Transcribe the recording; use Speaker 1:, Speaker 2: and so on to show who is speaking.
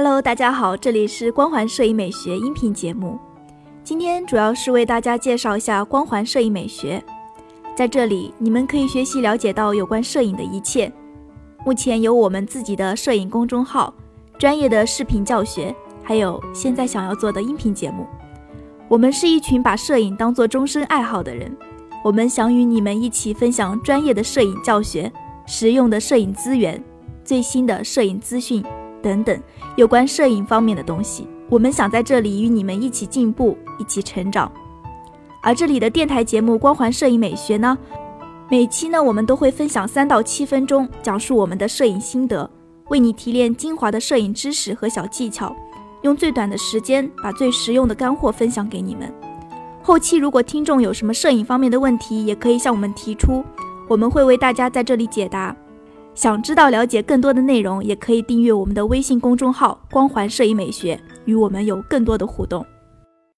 Speaker 1: Hello，大家好，这里是光环摄影美学音频节目。今天主要是为大家介绍一下光环摄影美学，在这里你们可以学习了解到有关摄影的一切。目前有我们自己的摄影公众号、专业的视频教学，还有现在想要做的音频节目。我们是一群把摄影当做终身爱好的人，我们想与你们一起分享专业的摄影教学、实用的摄影资源、最新的摄影资讯等等有关摄影方面的东西。我们想在这里与你们一起进步，一起成长。而这里的电台节目《光环摄影美学》呢，每期呢我们都会分享三到七分钟，讲述我们的摄影心得，为你提炼精华的摄影知识和小技巧。用最短的时间把最实用的干货分享给你们。后期如果听众有什么摄影方面的问题，也可以向我们提出，我们会为大家在这里解答。想知道了解更多的内容，也可以订阅我们的微信公众号“光环摄影美学”，与我们有更多的互动。